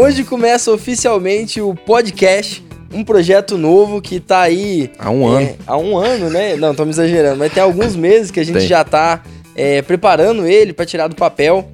Hoje começa oficialmente o podcast, um projeto novo que tá aí. Há um é, ano. Há um ano, né? Não, estamos exagerando, mas tem alguns meses que a gente Tem. já tá é, preparando ele para tirar do papel.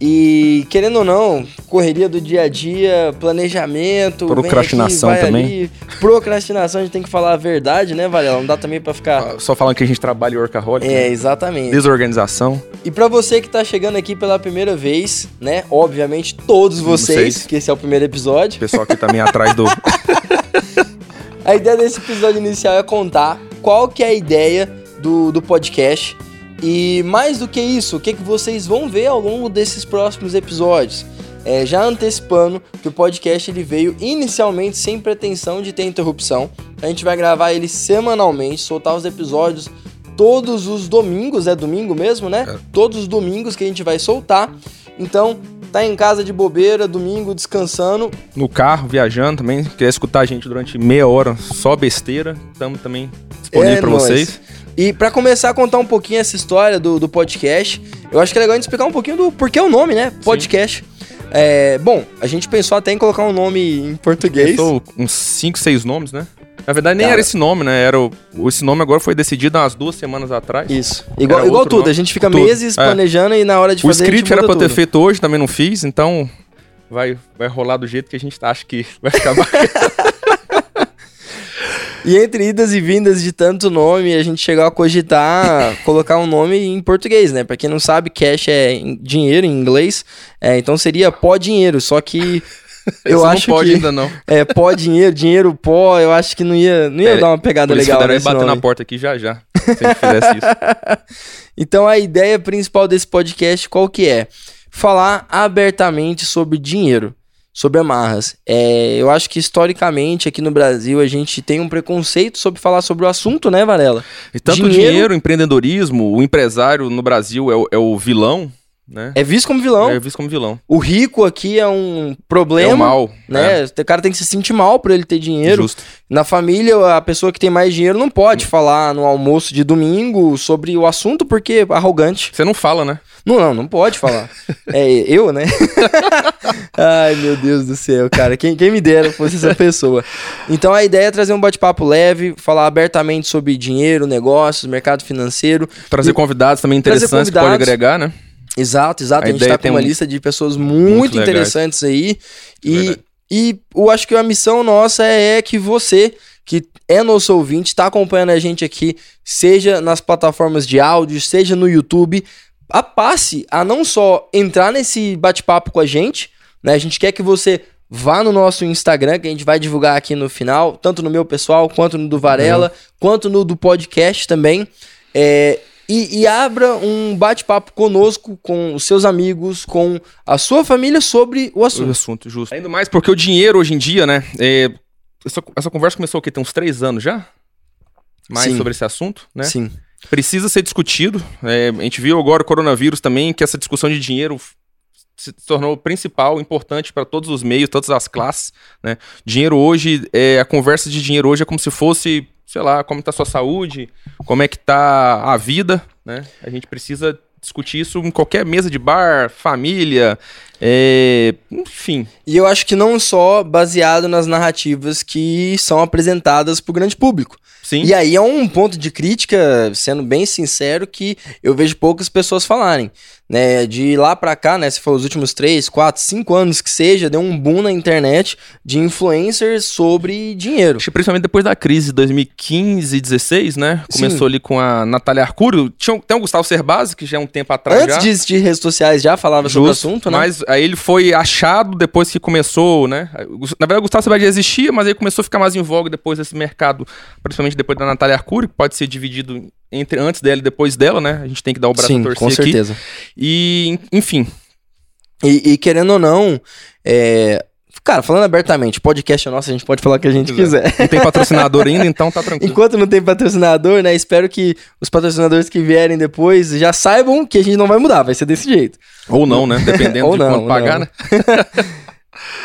E querendo ou não, correria do dia a dia, planejamento, Procrastinação aqui, também. ali. Procrastinação, a gente tem que falar a verdade, né, Varela? Não dá também pra ficar. Só falando que a gente trabalha em workaholic. É, né? exatamente. Desorganização. E pra você que tá chegando aqui pela primeira vez, né? Obviamente, todos vocês, que esse é o primeiro episódio. O pessoal que também atrás do. A ideia desse episódio inicial é contar qual que é a ideia do, do podcast. E mais do que isso, o que, que vocês vão ver ao longo desses próximos episódios. É, já antecipando que o podcast ele veio inicialmente sem pretensão de ter interrupção. A gente vai gravar ele semanalmente, soltar os episódios todos os domingos, é domingo mesmo, né? É. Todos os domingos que a gente vai soltar. Então, tá em casa de bobeira, domingo descansando, no carro, viajando também. Quer escutar a gente durante meia hora, só besteira. Estamos também disponível É nóis. vocês. E pra começar a contar um pouquinho essa história do, do podcast, eu acho que é legal a gente explicar um pouquinho do porquê o nome, né? Podcast. É, bom, a gente pensou até em colocar um nome em português. Pensou uns 5, 6 nomes, né? Na verdade, nem Cara. era esse nome, né? Era o... Esse nome agora foi decidido há umas duas semanas atrás. Isso. Igual, igual tudo, nome. a gente fica Tudo. meses É. planejando e na hora de O fazer gente script era pra eu ter tudo. feito hoje, também não fiz, então vai, vai rolar do jeito que a gente acha que vai ficar bacana. E entre idas e vindas de tanto nome, a gente chegou a cogitar colocar um nome em português, né? Pra quem não sabe, cash é dinheiro em inglês, é, então seria pó dinheiro, só que eu Esse acho não pode que ainda não. é pó dinheiro, dinheiro pó, eu acho que não ia, não ia É, dar uma pegada isso legal que nesse bater nome. na porta aqui já já, se fizesse isso. Então a ideia principal desse podcast qual que é? Falar abertamente sobre dinheiro, sobre amarras. É, eu acho que historicamente aqui no Brasil a gente tem um preconceito sobre falar sobre o assunto, né, Varela? E tanto Dinheiro- dinheiro, empreendedorismo, o empresário no Brasil é o, é o vilão, né? É visto como vilão. É visto como vilão. O rico aqui é um problema, é o mal, né? O cara tem que se sentir mal por ele ter É, dinheiro. justo. Na família, a pessoa que tem mais dinheiro não pode falar no almoço de domingo sobre o assunto porque é arrogante. Você não fala, né? Não, não, não pode falar. é eu, né? Ai, meu Deus do céu, cara. Quem, quem me dera fosse essa pessoa. Então a ideia é trazer um bate-papo leve, falar abertamente sobre dinheiro, negócios, mercado financeiro. Trazer E- convidados também Trazer interessantes que pode convidados. agregar, né? Exato, exato. A A, gente tá com uma um- lista de pessoas muito, Muito legais. interessantes aí. E, Verdade. e eu acho que a missão nossa é que você, que é nosso ouvinte, tá acompanhando a gente aqui, seja nas plataformas de áudio, seja no YouTube, a passe a não só entrar nesse bate-papo com a gente, né? A gente quer que você vá no nosso Instagram, que a gente vai divulgar aqui no final, tanto no meu pessoal, quanto no do Varela, Uhum. quanto no do podcast também. É, e, e abra um bate-papo conosco, com os seus amigos, com a sua família sobre o O assunto. assunto, justo. Ainda mais porque o dinheiro hoje em dia, né? é, essa, essa conversa começou o quê? Tem uns três anos já? Mais Sim. sobre esse assunto, né? Sim. Precisa ser discutido. É, a gente viu agora o coronavírus também, que essa discussão de dinheiro se tornou principal, importante para todos os meios, todas as classes, né? Dinheiro hoje, é, a conversa de dinheiro hoje é como se fosse, sei lá, como está a sua saúde, como é que tá a vida, né? A gente precisa discutir isso em qualquer mesa de bar, família, é, enfim. E eu acho que não só baseado nas narrativas que são apresentadas para o grande público. Sim. E aí é um ponto de crítica, sendo bem sincero, que eu vejo poucas pessoas falarem. Né, de lá pra cá, né? Se for os últimos 3, 4, 5 anos que seja, deu um boom na internet de influencers sobre dinheiro. Acho que principalmente depois da crise de 2015 e 16, né? Sim. Começou ali com a Natália Arcuro. Tinha, um- tem o Gustavo Cerbasi, que já é um tempo atrás Antes já. de redes sociais já falava sobre o Justo, assunto, né? Mas aí ele foi achado depois que começou, né? Na verdade, o Gustavo já existia, mas aí começou a ficar mais em voga depois desse mercado, principalmente depois da Natália Arcuri, que pode ser dividido entre antes dela e depois dela, né? A gente tem que dar o braço a Sim, torcer com aqui. certeza. E, enfim, E, e querendo ou não, é... cara, falando abertamente, podcast é nosso, a gente pode falar o que a gente quiser. não tem patrocinador ainda, então tá tranquilo. Enquanto não tem patrocinador, né? Espero que os patrocinadores que vierem depois já saibam que a gente não vai mudar, vai ser desse jeito. Ou não, né? Dependendo Ou de não, quanto pagar, não. né?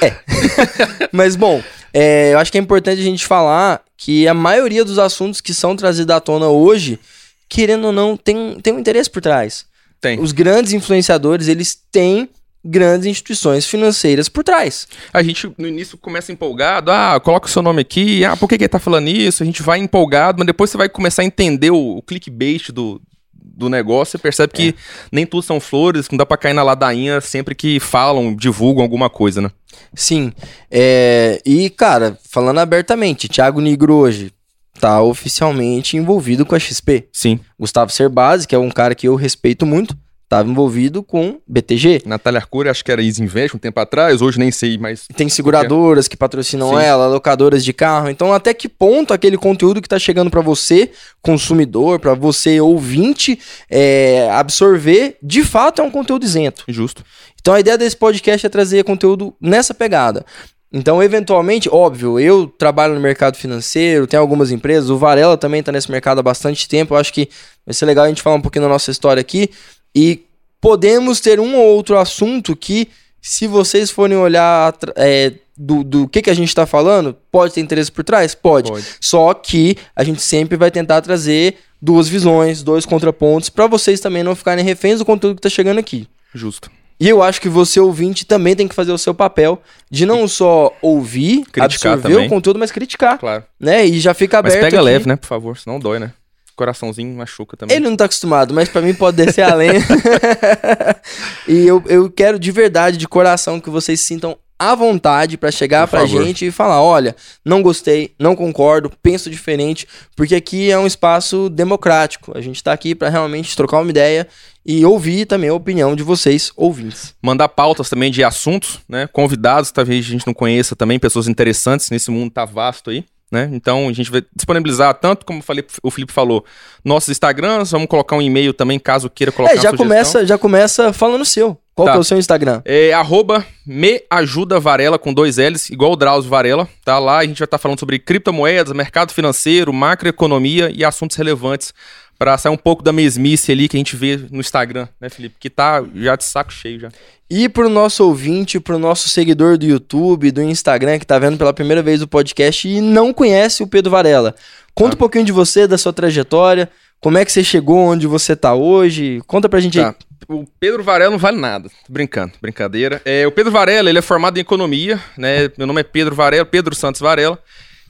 Mas bom, é, eu acho que é importante a gente falar que a maioria dos assuntos que são trazidos à tona hoje, querendo ou não, tem, tem um interesse por trás. Tem. Os grandes influenciadores, eles têm grandes instituições financeiras por trás. A gente no início começa empolgado, ah, coloca o seu nome aqui, ah, por que, que ele tá falando isso? A gente vai empolgado, mas depois você vai começar a entender o, o clickbait do, do negócio, você percebe é. que nem tudo são flores, não dá pra cair na ladainha sempre que falam, divulgam alguma coisa, né? Sim. É, e, cara, falando abertamente, Thiago Nigro hoje tá oficialmente envolvido com a XP. Sim. Gustavo Cerbasi, que é um cara que eu respeito muito, estava envolvido com BTG. Natália Arcuri, acho que era Easy Invest um tempo atrás, hoje nem sei, mas... Tem seguradoras que patrocinam Sim. ela, locadoras de carro. Então, até que ponto aquele conteúdo que está chegando para você, consumidor, para você ouvinte, é, absorver, de fato é um conteúdo isento. Justo. Então, a ideia desse podcast é trazer conteúdo nessa pegada. Então, eventualmente, óbvio, eu trabalho no mercado financeiro, tem algumas empresas, o Varela também está nesse mercado há bastante tempo. Eu acho que vai ser legal a gente falar um pouquinho da nossa história aqui. E podemos ter um ou outro assunto que, se vocês forem olhar é, do, do que, que a gente está falando, pode ter interesse por trás? Pode. pode. Só que a gente sempre vai tentar trazer duas visões, dois contrapontos, para vocês também não ficarem reféns do conteúdo que está chegando aqui. Justo. E eu acho que você, ouvinte, também tem que fazer o seu papel de não só ouvir, criticar absorver também. o conteúdo, mas criticar. Claro. Né? E já fica aberto. Mas pega aqui. leve, né, por favor, senão dói, né? Coraçãozinho machuca também. Ele não tá acostumado, mas para mim pode descer além. e eu, eu quero de verdade, de coração, que vocês sintam à vontade para chegar pra gente e falar: olha, não gostei, não concordo, penso diferente, porque aqui é um espaço democrático. A gente tá aqui para realmente trocar uma ideia e ouvir também a opinião de vocês, ouvintes. Mandar pautas também de assuntos, né? Convidados, talvez a gente não conheça também, pessoas interessantes nesse mundo tá vasto aí. Né? Então a gente vai disponibilizar tanto como falei, o Felipe falou, nossos Instagrams, vamos colocar um e-mail também caso queira colocar. É, já começa, já começa falando o seu. Qual tá. é o seu Instagram? É arroba me ajuda Varela com dois L's, igual o Drauzio Varela. Tá lá, a gente vai estar tá falando sobre criptomoedas, mercado financeiro, macroeconomia e assuntos relevantes para sair um pouco da mesmice ali que a gente vê no Instagram, né, Felipe? Que tá já de saco cheio já. E pro nosso ouvinte, pro nosso seguidor do YouTube, do Instagram, que tá vendo pela primeira vez o podcast e não conhece o Pedro Varela. Conta tá. um pouquinho de você, da sua trajetória, como é que você chegou onde você tá hoje. Conta pra gente tá. aí. O Pedro Varela não vale nada. Tô brincando, brincadeira. É, o Pedro Varela, ele é formado em economia, né? Meu nome é Pedro Varela, Pedro Santos Varela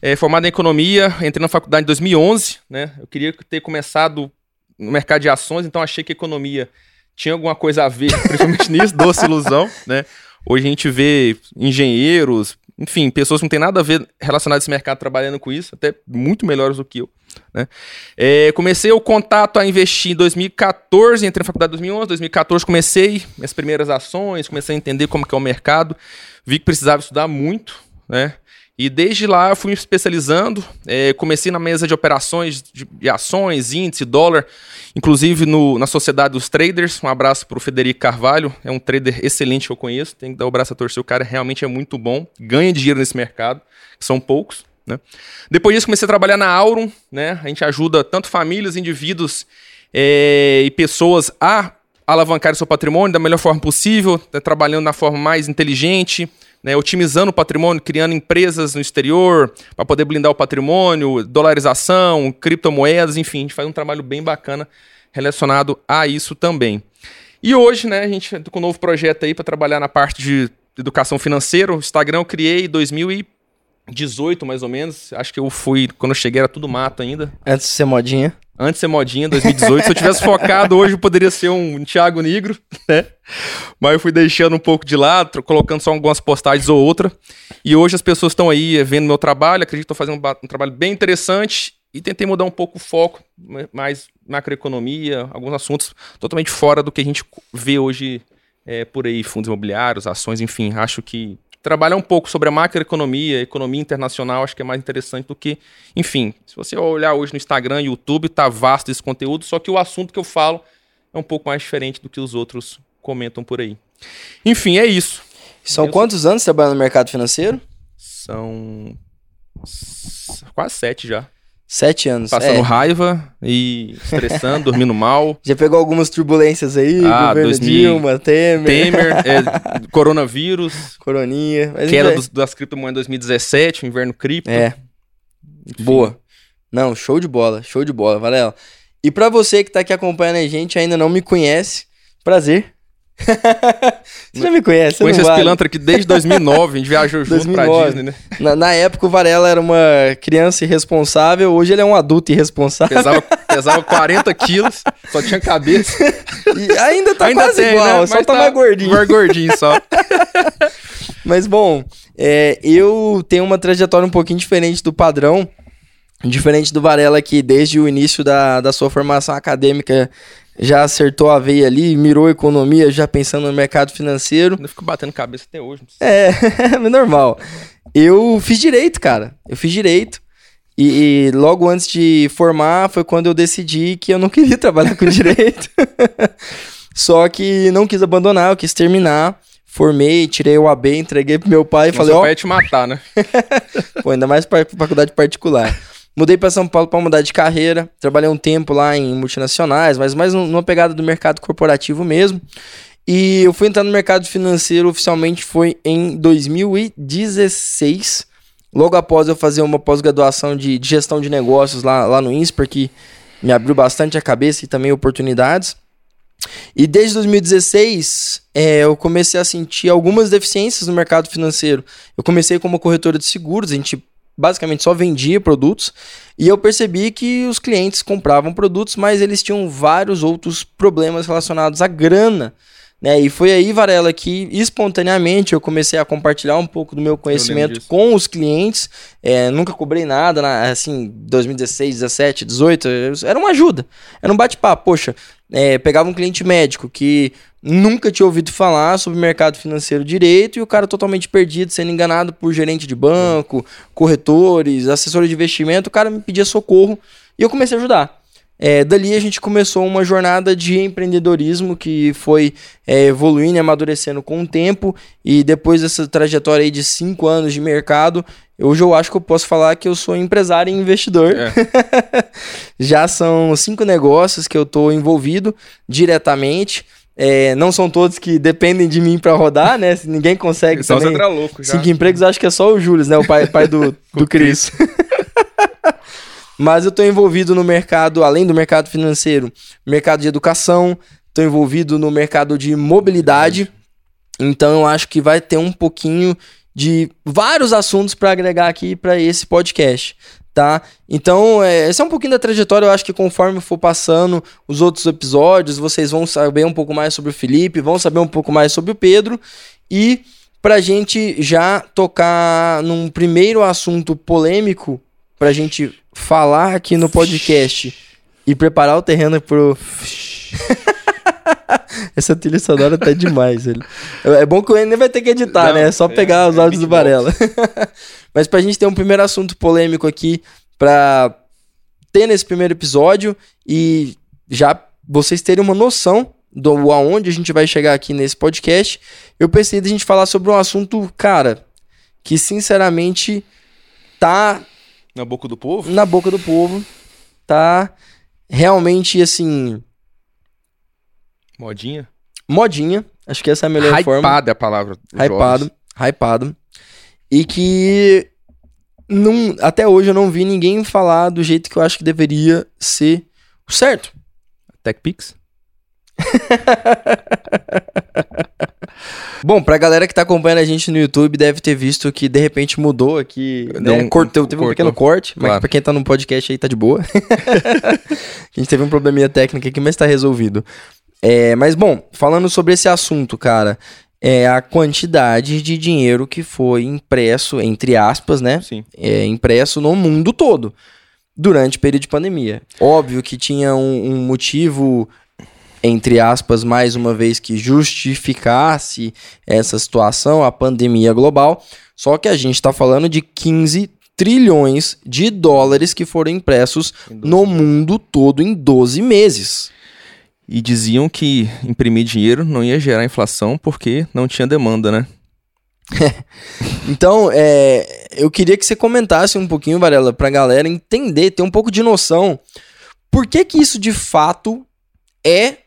é, formado em economia, entrei na faculdade em 2011, né? Eu queria ter começado no mercado de ações, então achei que economia tinha alguma coisa a ver, principalmente nisso, doce ilusão, né? Hoje a gente vê engenheiros, enfim, pessoas que não tem nada a ver relacionadas a esse mercado trabalhando com isso, até muito melhores do que eu. Né? É, comecei o contato a investir em 2014, entrei na faculdade em 2011, 2014 comecei minhas primeiras ações, comecei a entender como que é o mercado, vi que precisava estudar muito, né? E desde lá eu fui me especializando, é, comecei na mesa de operações de, de ações, índice, dólar, inclusive no, na Sociedade dos Traders. Um abraço para o Federico Carvalho, é um trader excelente que eu conheço, tem que dar o braço a torcer, o cara realmente é muito bom, ganha dinheiro nesse mercado, que são poucos. Né? Depois disso comecei a trabalhar na Aurum, né? a gente ajuda tanto famílias, indivíduos é, e pessoas a alavancar seu patrimônio da melhor forma possível, né? trabalhando na forma mais inteligente, né, otimizando o patrimônio, criando empresas no exterior para poder blindar o patrimônio, dolarização, criptomoedas, enfim, a gente faz um trabalho bem bacana relacionado a isso também. E hoje, né, a gente com um novo projeto aí para trabalhar na parte de educação financeira. O Instagram eu criei em 2018, mais ou menos. Acho que eu fui, quando eu cheguei era tudo mato ainda. Antes de ser modinha. Antes de ser modinha, 2018. Se eu tivesse focado hoje, eu poderia ser um Thiago Negro, né? Mas eu fui deixando um pouco de lado, colocando só algumas postagens ou outra. E hoje as pessoas estão aí vendo meu trabalho, acredito que estou fazendo um, um, trabalho bem interessante e tentei mudar um pouco o foco, mais macroeconomia, alguns assuntos totalmente fora do que a gente vê hoje é, por aí, fundos imobiliários, ações, enfim. Acho que trabalhar um pouco sobre a macroeconomia, economia internacional, acho que é mais interessante do que, enfim, se você olhar hoje no Instagram, YouTube, tá vasto esse conteúdo, só que o assunto que eu falo é um pouco mais diferente do que os outros comentam por aí. Enfim, é isso. São quantos anos você trabalha no mercado financeiro? São quase sete já. Sete anos. Passando é. raiva e estressando, dormindo mal. Já pegou algumas turbulências aí? Ah, governo 2000, Dilma, Temer. Temer, é, coronavírus. Coroninha. queda dos, das criptomoedas em 2017, o inverno cripto. É. Enfim. Boa. Não, show de bola, show de bola, Varela. E para você que tá aqui acompanhando a gente ainda não me conhece, prazer. Você já me conhece, Conheço esse vale. pilantra aqui desde 2009, a gente viajou junto pra 2009. Disney, né? Na, na época o Varela era uma criança irresponsável, hoje ele é um adulto irresponsável. Pesava, pesava 40 quilos, só tinha cabeça. E ainda tá Ainda quase tem, igual, né? só Mas tá, mais gordinho. Mais gordinho só. Mas bom, é, eu tenho uma trajetória um pouquinho diferente do padrão. Diferente do Varela que desde o início da, da sua formação acadêmica já acertou a veia ali, mirou a economia, já pensando no mercado financeiro. Eu fico batendo cabeça até hoje. É, é normal. Eu fiz direito, cara. Eu fiz direito. E, e logo antes de formar foi quando eu decidi que eu não queria trabalhar com direito. Só que não quis abandonar, eu quis terminar. Formei, tirei o AB, entreguei pro meu pai e Mas falei, ó, pai ia te matar, né? Pô, ainda mais para faculdade particular. Mudei para São Paulo para mudar de carreira. Trabalhei um tempo lá em multinacionais, mas mais num- numa pegada do mercado corporativo mesmo. E eu fui entrar no mercado financeiro oficialmente foi em 2016. Logo após eu fazer uma pós-graduação de, de gestão de negócios lá, lá no INSPER, que me abriu bastante a cabeça e também oportunidades. E desde 2016, é, eu comecei a sentir algumas deficiências no mercado financeiro. Eu comecei como corretora de seguros, a gente basicamente só vendia produtos, e eu percebi que os clientes compravam produtos, mas eles tinham vários outros problemas relacionados à grana. Né? E foi aí, Varela, que espontaneamente eu comecei a compartilhar um pouco do meu conhecimento com os clientes. É, nunca cobrei nada, na, assim, 2016, 17, 18, era uma ajuda, era um bate-papo. Poxa, é, pegava um cliente médico que nunca tinha ouvido falar sobre mercado financeiro direito e o cara totalmente perdido, sendo enganado por gerente de banco, corretores, assessores de investimento, o cara me pedia socorro e eu comecei a ajudar. É, dali a gente começou uma jornada de empreendedorismo que foi é, evoluindo e amadurecendo com o tempo e depois dessa trajetória aí de cinco anos de mercado, hoje eu acho que eu posso falar que eu sou empresário e investidor. É. Já são cinco negócios que eu estou envolvido diretamente. É, não são todos que dependem de mim para rodar, né? Ninguém consegue Então você também. entra louco já. Cinco empregos, acho que é só o Júlio, né? O pai, pai do, do Cris. Mas eu estou envolvido no mercado, além do mercado financeiro, mercado de educação, estou envolvido no mercado de mobilidade. Então eu acho que vai ter um pouquinho de vários assuntos para agregar aqui para esse podcast, tá? Então, é, esse é um pouquinho da trajetória, eu acho que conforme for passando os outros episódios, vocês vão saber um pouco mais sobre o Felipe, vão saber um pouco mais sobre o Pedro e pra gente já tocar num primeiro assunto polêmico pra gente falar aqui no podcast e preparar o terreno pro Essa trilha sonora tá demais, velho. É bom que o Enem vai ter que editar, Não, né? É só é- pegar os é áudios do beatbox. Varela. Mas pra gente ter um primeiro assunto polêmico aqui, pra ter nesse primeiro episódio e já vocês terem uma noção do aonde a gente vai chegar aqui nesse podcast, eu pensei da gente falar sobre um assunto, cara, que sinceramente tá Na boca do povo? na boca do povo, tá realmente assim, Modinha? modinha, acho que essa é a melhor forma. Hypado é a palavra. hypado, jovens. hypado. E que não, até hoje eu não vi ninguém falar do jeito que eu acho que deveria ser o certo. TechPix? Bom, pra galera que tá acompanhando a gente no YouTube, deve ter visto que de repente mudou aqui. Né? um- Cortou, teve um cortou. pequeno corte, mas Claro. pra quem tá no podcast aí tá de boa. a gente teve um probleminha técnico aqui, mas tá resolvido. É, mas bom, falando sobre esse assunto, cara, é a quantidade de dinheiro que foi impresso, entre aspas, né? Sim. é, impresso no mundo todo durante o período de pandemia. Óbvio que tinha um, um motivo, entre aspas, mais uma vez, que justificasse essa situação, a pandemia global. Só que a gente está falando de 15 trilhões de dólares que foram impressos no mundo todo em 12 meses. E diziam que imprimir dinheiro não ia gerar inflação porque não tinha demanda, né? Então, é, eu queria que você comentasse um pouquinho, Varela, pra galera entender, ter um pouco de noção. Por que que isso de fato é,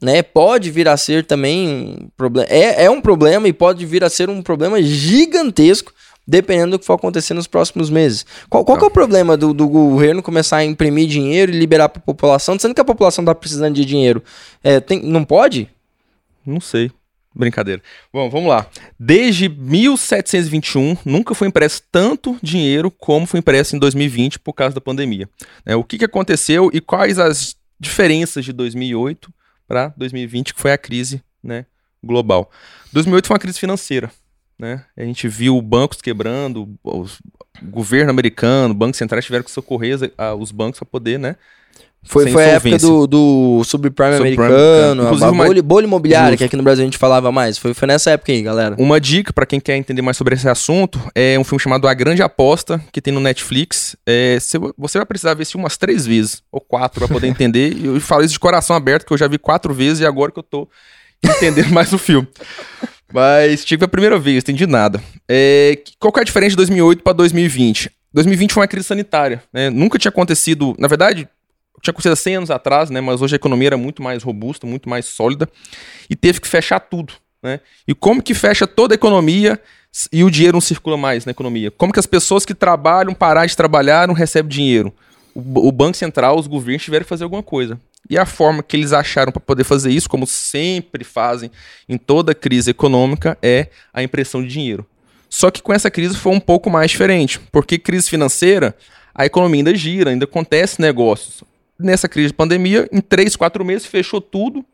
né, pode vir a ser também um problema, é, é um problema e pode vir a ser um problema gigantesco, dependendo do que for acontecer nos próximos meses. Qual, qual é o problema do, do governo começar a imprimir dinheiro e liberar pra população, sendo que a população tá precisando de dinheiro? É, tem, não pode? Não sei. Brincadeira. Bom, vamos lá. Desde 1721, nunca foi impresso tanto dinheiro como foi impresso em 2020 por causa da pandemia. É, o que, que aconteceu e quais as diferenças de 2008 para 2020, que foi a crise né, global. 2008 foi uma crise financeira. Né? A gente viu bancos quebrando, o governo americano, bancos centrais tiveram que socorrer os bancos para poder né, foi, foi a época do, do subprime, americano, a, a bolha, bolha imobiliária, Justo. que aqui no Brasil a gente falava mais. Foi, foi nessa época aí, galera. Uma dica para quem quer entender mais sobre esse assunto é um filme chamado A Grande Aposta, que tem no Netflix. É, você vai precisar ver esse umas três vezes, ou quatro, para poder entender. E eu falo isso de coração aberto, que eu já vi quatro vezes e agora que eu tô entendendo mais o filme. Mas tive a primeira vez, entendi nada. É, qual que é a diferença de 2008 para 2020? 2020 foi uma crise sanitária, né? Nunca tinha acontecido, na verdade, tinha acontecido 100 anos atrás, né? Mas hoje a economia era muito mais robusta, muito mais sólida e teve que fechar tudo, né? E como que fecha toda a economia e o dinheiro não circula mais na economia? Como que as pessoas que trabalham, parar de trabalhar, não recebem dinheiro? O, o Banco Central, os governos tiveram que fazer alguma coisa. E a forma que eles acharam para poder fazer isso, como sempre fazem em toda crise econômica, é a impressão de dinheiro. Só que com essa crise foi um pouco mais diferente, porque crise financeira, a economia ainda gira, ainda acontece negócios nessa crise de pandemia, em três, quatro meses, fechou tudo.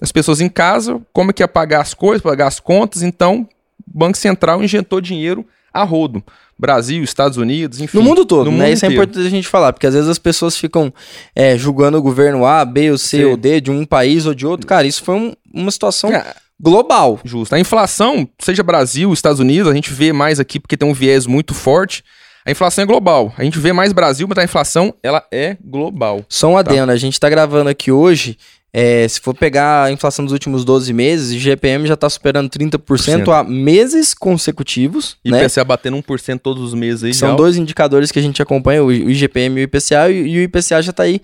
As pessoas em casa, como é que ia pagar as coisas, pagar as contas? Então, o Banco Central injetou dinheiro a rodo. Brasil, Estados Unidos, enfim. No mundo todo, no né? Mundo Isso é inteiro. é importante a gente falar, porque às vezes as pessoas ficam é, julgando o governo A, B, ou C Sim. ou D de um país ou de outro. Cara, isso foi um, uma situação é, global. Justo. A inflação, seja Brasil, Estados Unidos, a gente vê mais aqui porque tem um viés muito forte. A inflação é global. A gente vê mais Brasil, mas a inflação ela é global. Só um tá? adendo, tá? a gente está gravando aqui hoje. É, se for pegar a inflação dos últimos 12 meses, o GPM já está superando 30% há meses consecutivos. E né? IPCA batendo 1% todos os meses aí. São dois indicadores que a gente acompanha, o IGPM e o IPCA, e o IPCA já está aí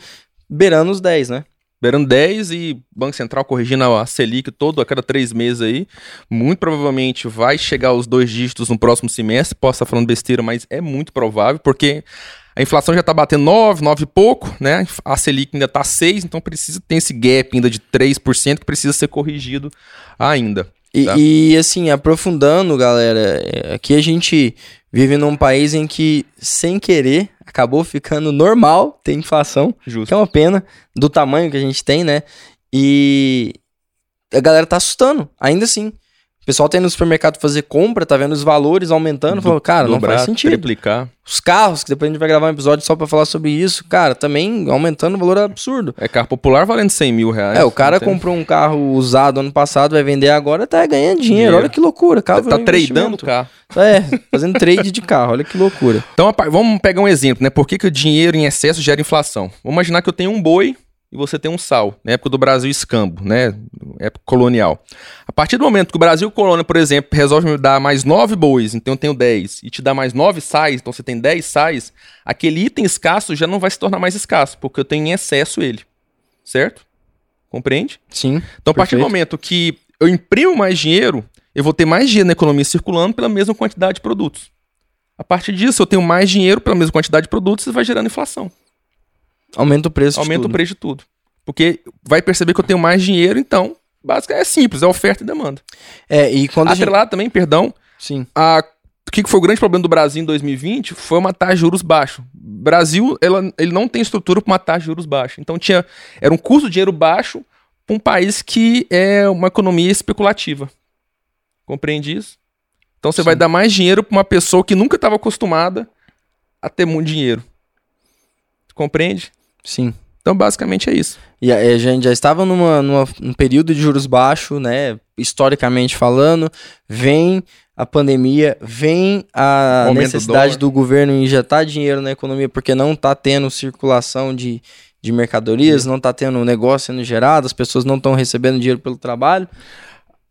beirando os 10, né? Beirando 10 e Banco Central corrigindo a Selic todo a cada três meses aí. Muito provavelmente vai chegar aos dois dígitos no próximo semestre. Posso estar falando besteira, mas é muito provável, porque a inflação já está batendo 9, 9 e pouco, né? A Selic ainda está 6, então precisa ter esse gap ainda de 3% que precisa ser corrigido ainda. E, tá? e, assim, aprofundando, galera, é, aqui a gente vive num país em que, sem querer, acabou ficando normal ter inflação, Justo. que é uma pena do tamanho que a gente tem, né? E a galera tá assustando, ainda assim. O pessoal tá indo no supermercado fazer compra, tá vendo os valores aumentando, falou, cara, não faz sentido. Triplicar. Os carros, que depois a gente vai gravar um episódio só para falar sobre isso, cara, também aumentando o valor absurdo. É carro popular valendo 100 mil reais. É, o cara comprou um carro usado ano passado, vai vender agora, tá ganhando dinheiro. dinheiro. Olha que loucura. Carro tá, tá tradando carro. É, fazendo trade de carro, olha que loucura. Então, vamos pegar um exemplo, né? Por que, que o dinheiro em excesso gera inflação? Vamos imaginar que eu tenho um boi e você tem um sal, na época do Brasil escambo, né? Época colonial. A partir do momento que o Brasil colônia, por exemplo, resolve me dar mais nove bois, então eu tenho dez, e te dá mais nove sais, então você tem dez sais, aquele item escasso já não vai se tornar mais escasso, porque eu tenho em excesso ele. Certo? Compreende? Sim. Então, a partir perfeito. do momento que eu imprimo mais dinheiro, eu vou ter mais dinheiro na economia circulando pela mesma quantidade de produtos. A partir disso, eu tenho mais dinheiro pela mesma quantidade de produtos e vai gerando inflação. Aumenta o preço Aumenta de tudo. o preço de tudo. Porque vai perceber que eu tenho mais dinheiro, então, basicamente é simples, é oferta e demanda. É, e quando Atrelado gente... também, perdão, Sim. A, o que foi o grande problema do Brasil em 2020 foi uma taxa de juros baixo. Brasil, ela, ele não tem estrutura para uma taxa de juros baixa. Então tinha, era um custo de dinheiro baixo para um país que é uma economia especulativa. Compreende isso? Então você Sim. vai dar mais dinheiro para uma pessoa que nunca estava acostumada a ter muito dinheiro. Compreende? Sim. Então, basicamente é isso. E a, gente já estava numa, numa, num período de juros baixos, né? Historicamente falando, vem a pandemia, vem a necessidade do, do, governo injetar dinheiro na economia, porque não está tendo circulação de, de mercadorias, Sim. não está tendo negócio sendo gerado, as pessoas não estão recebendo dinheiro pelo trabalho.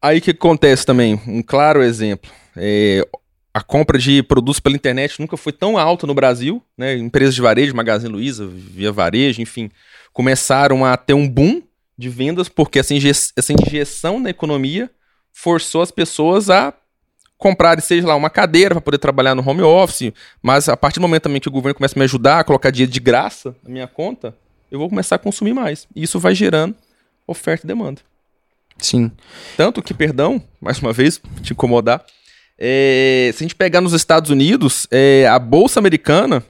Aí que acontece também, um claro exemplo. É, a compra de produtos pela internet nunca foi tão alta no Brasil, né? Empresas de varejo, Magazine Luiza, Via Varejo, enfim, começaram a ter um boom de vendas porque essa, inje essa injeção na economia forçou as pessoas a comprar, seja lá, uma cadeira para poder trabalhar no home office, mas a partir do momento também que o governo começa a me ajudar a colocar dinheiro de graça na minha conta, eu vou começar a consumir mais. E isso vai gerando oferta e demanda. Sim. Tanto que, perdão, mais uma vez, te incomodar, é, se a gente pegar nos Estados Unidos, é, a Bolsa Americana,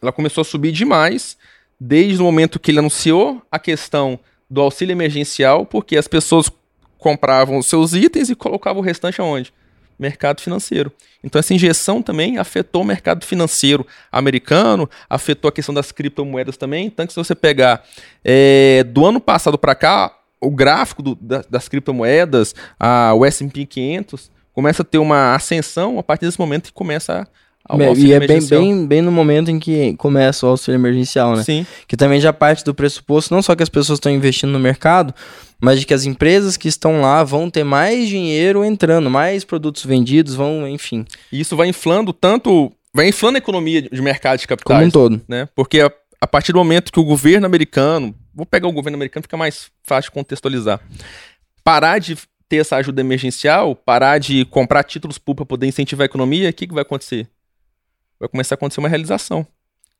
ela começou a subir demais desde o momento que ele anunciou a questão do auxílio emergencial, porque as pessoas compravam os seus itens e colocavam o restante aonde? Mercado financeiro. Então essa injeção também afetou o mercado financeiro americano, afetou a questão das criptomoedas também. Então, se você pegar é, do ano passado para cá, o gráfico do, da, das criptomoedas, a, o S&P 500, começa a ter uma ascensão a partir desse momento que começa a e é bem, bem, bem no momento em que começa o auxílio emergencial, né? Sim. Que também já parte do pressuposto, não só que as pessoas estão investindo no mercado, mas de que as empresas que estão lá vão ter mais dinheiro entrando, mais produtos vendidos, vão, enfim. E isso vai inflando tanto, vai inflando a economia de mercado de capitais. Como um todo. Né? Porque a, a partir do momento que o governo americano, vou pegar o governo americano, fica mais fácil contextualizar. Parar de ter essa ajuda emergencial, parar de comprar títulos públicos para poder incentivar a economia, o que, que vai acontecer? Vai começar a acontecer uma realização.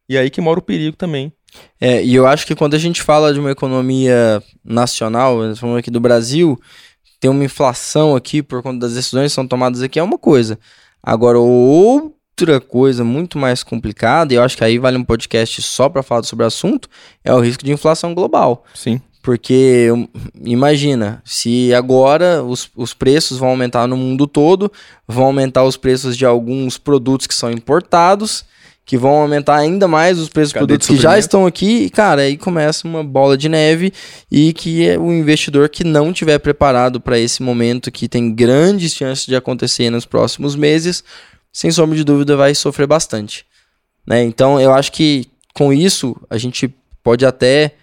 E aí que mora o perigo também é, e eu acho que quando a gente fala de uma economia nacional, falamos aqui do Brasil, tem uma inflação aqui por conta das decisões que são tomadas aqui, é uma coisa. Agora, outra coisa muito mais complicada, e eu acho que aí vale um podcast só para falar sobre o assunto, é o risco de inflação global. Sim. Porque imagina, se agora os, os preços vão aumentar no mundo todo, vão aumentar os preços de alguns produtos que são importados, que vão aumentar ainda mais os preços dos produtos que já estão aqui, e, cara, aí começa uma bola de neve e que é o investidor que não tiver preparado para esse momento que tem grandes chances de acontecer nos próximos meses, sem sombra de dúvida vai sofrer bastante. Né? Então, eu acho que com isso a gente pode até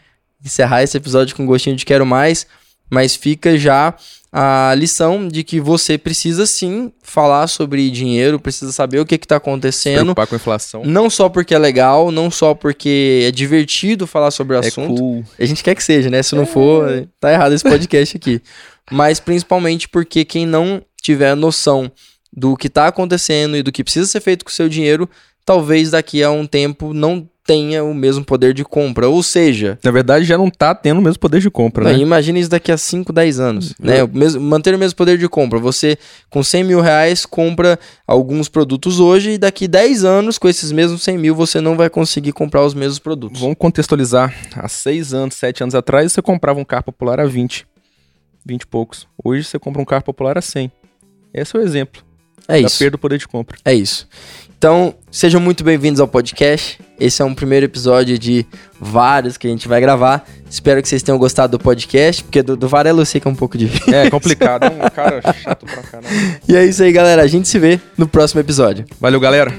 encerrar esse episódio com gostinho de quero mais, mas fica já a lição de que você precisa sim falar sobre dinheiro, precisa saber o que está acontecendo. Se preocupar com a inflação. Não só porque é legal, não só porque é divertido falar sobre o é assunto. Cool. A gente quer que seja, né? Se não é. for, tá errado esse podcast aqui. Mas principalmente porque quem não tiver noção do que está acontecendo e do que precisa ser feito com o seu dinheiro, talvez daqui a um tempo não tenha o mesmo poder de compra. Ou seja. Na verdade, já não está tendo o mesmo poder de compra, né? Imagina isso daqui a 5, 10 anos. Né? O mesmo, manter o mesmo poder de compra. Você, com 100 mil reais, compra alguns produtos hoje e daqui 10 anos, com esses mesmos 100 mil, você não vai conseguir comprar os mesmos produtos. Vamos contextualizar. Há 6 anos, 7 anos atrás, você comprava um carro popular a 20. 20 e poucos. Hoje você compra um carro popular a 100. Esse é o exemplo. É isso. perda do poder de compra. É isso. Então, sejam muito bem-vindos ao podcast. Esse é um primeiro episódio de vários que a gente vai gravar. Espero que vocês tenham gostado do podcast, porque do, do Varela eu sei que é um pouco difícil. É, complicado. É um cara chato pra caramba. E é isso aí, galera. A gente se vê no próximo episódio. Valeu, galera.